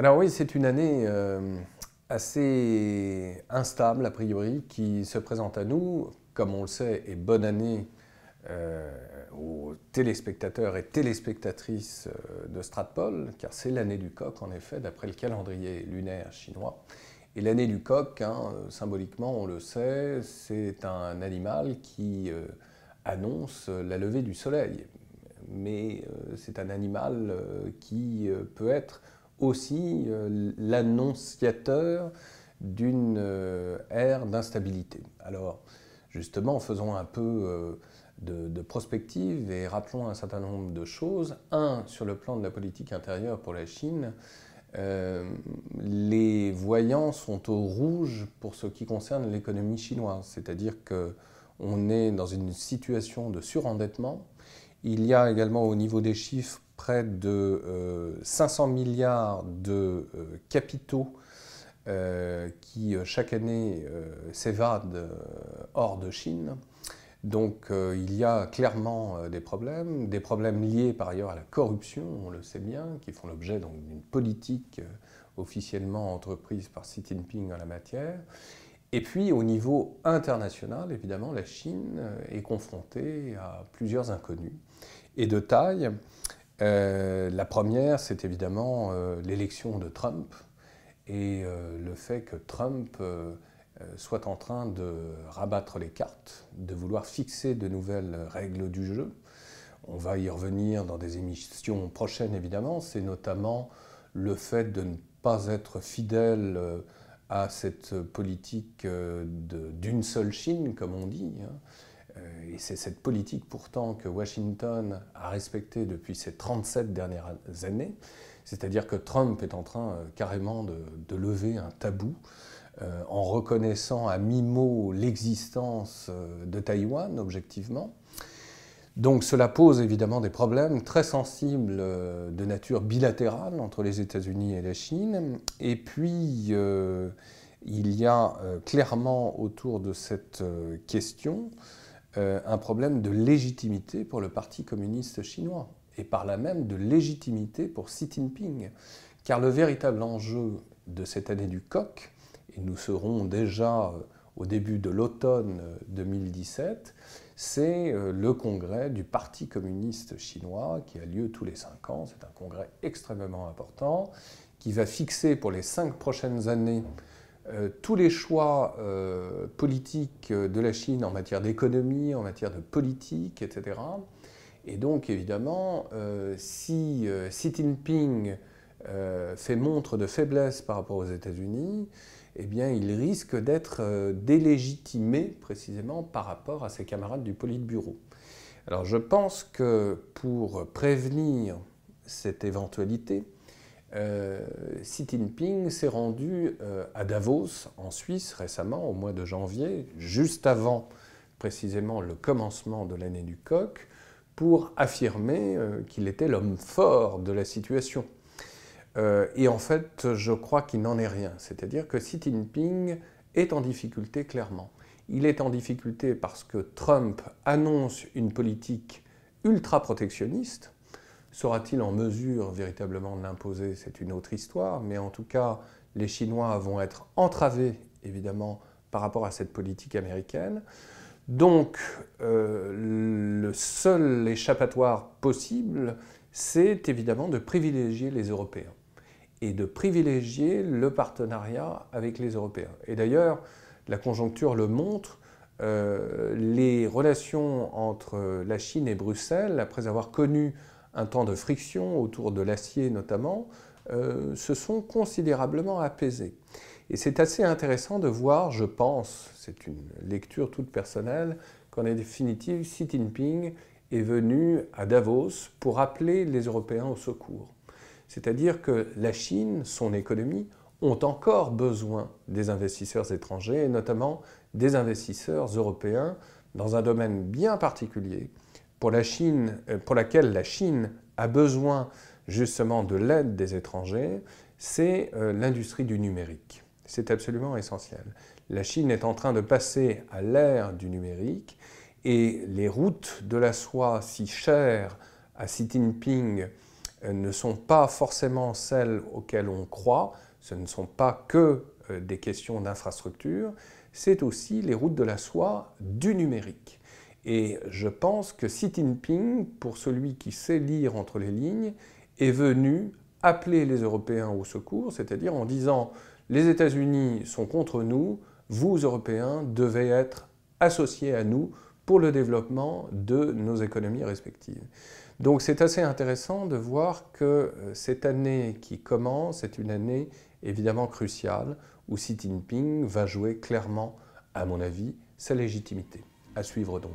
Alors oui, c'est une année euh, assez instable a priori qui se présente à nous, comme on le sait, et bonne année euh, aux téléspectateurs et téléspectatrices euh, de Stratpol, car c'est l'année du coq en effet, d'après le calendrier lunaire chinois. Et l'année du coq, hein, symboliquement on le sait, c'est un animal qui annonce la levée du soleil. Mais c'est un animal qui peut être aussi euh, l'annonciateur d'une euh, ère d'instabilité. Alors, justement, faisons un peu euh, de, prospective et rappelons un certain nombre de choses. Un, sur le plan de la politique intérieure pour la Chine, les voyants sont au rouge pour ce qui concerne l'économie chinoise, c'est-à-dire qu'on est dans une situation de surendettement. Il y a également au niveau des chiffres près de 500 euh, milliards de euh, capitaux euh, qui chaque année s'évadent hors de Chine. Donc il y a clairement des problèmes, des problèmes liés par ailleurs à la corruption, on le sait bien, qui font l'objet d'une politique officiellement entreprise par Xi Jinping en la matière. Et puis au niveau international, évidemment, la Chine est confrontée à plusieurs inconnus et de taille. Euh, la première, c'est évidemment euh, l'élection de Trump et euh, le fait que Trump soit en train de rabattre les cartes, de vouloir fixer de nouvelles règles du jeu. On va y revenir dans des émissions prochaines, évidemment. C'est notamment le fait de ne pas être fidèle à cette politique d'une seule Chine, comme on dit. Hein. Euh, et c'est cette politique pourtant que Washington a respectée depuis ces 37 dernières années, c'est-à-dire que Trump est en train euh, carrément de, lever un tabou euh, en reconnaissant à mi-mot l'existence de Taïwan, objectivement. Donc cela pose évidemment des problèmes très sensibles de nature bilatérale entre les États-Unis et la Chine. Et puis, il y a clairement autour de cette question euh, un problème de légitimité pour le Parti communiste chinois et par là même de légitimité pour Xi Jinping. Car le véritable enjeu de cette année du coq, et nous serons déjà euh, au début de l'automne 2017, c'est euh, le congrès du Parti communiste chinois qui a lieu tous les cinq ans. C'est un congrès extrêmement important qui va fixer pour les cinq prochaines années euh, tous les choix euh, politiques de la Chine en matière d'économie, en matière de politique, etc. Et donc, évidemment, euh, si Xi Jinping fait montre de faiblesse par rapport aux États-Unis, eh bien, il risque d'être délégitimé précisément par rapport à ses camarades du Politburo. Alors, je pense que pour prévenir cette éventualité, euh, Xi Jinping s'est rendu euh, à Davos, en Suisse, récemment, au mois de janvier, juste avant précisément le commencement de l'année du coq, pour affirmer euh, qu'il était l'homme fort de la situation. et en fait, je crois qu'il n'en est rien. C'est-à-dire que Xi Jinping est en difficulté clairement. Il est en difficulté parce que Trump annonce une politique ultra protectionniste, Sera-t-il en mesure véritablement de l'imposer C'est une autre histoire, mais en tout cas, les Chinois vont être entravés, évidemment, par rapport à cette politique américaine. Donc, euh, le seul échappatoire possible, c'est évidemment de privilégier les Européens et de privilégier le partenariat avec les Européens. Et d'ailleurs, la conjoncture le montre, euh, les relations entre la Chine et Bruxelles, après avoir connu un temps de friction autour de l'acier notamment, euh, se sont considérablement apaisés. Et c'est assez intéressant de voir, je pense, c'est une lecture toute personnelle, qu'en définitive, Xi Jinping est venu à Davos pour appeler les Européens au secours. C'est-à-dire que la Chine, son économie, ont encore besoin des investisseurs étrangers, et notamment des investisseurs européens, dans un domaine bien particulier, pour, la Chine, euh, pour laquelle la Chine a besoin justement de l'aide des étrangers, c'est euh, l'industrie du numérique. C'est absolument essentiel. La Chine est en train de passer à l'ère du numérique et les routes de la soie si chères à Xi Jinping euh, ne sont pas forcément celles auxquelles on croit, ce ne sont pas que des questions d'infrastructure, c'est aussi les routes de la soie du numérique. Et je pense que Xi Jinping, pour celui qui sait lire entre les lignes, est venu appeler les Européens au secours, c'est-à-dire en disant les États-Unis sont contre nous, vous, Européens, devez être associés à nous pour le développement de nos économies respectives. Donc c'est assez intéressant de voir que euh, cette année qui commence est une année évidemment cruciale où Xi Jinping va jouer clairement, à mon avis, sa légitimité. À suivre donc.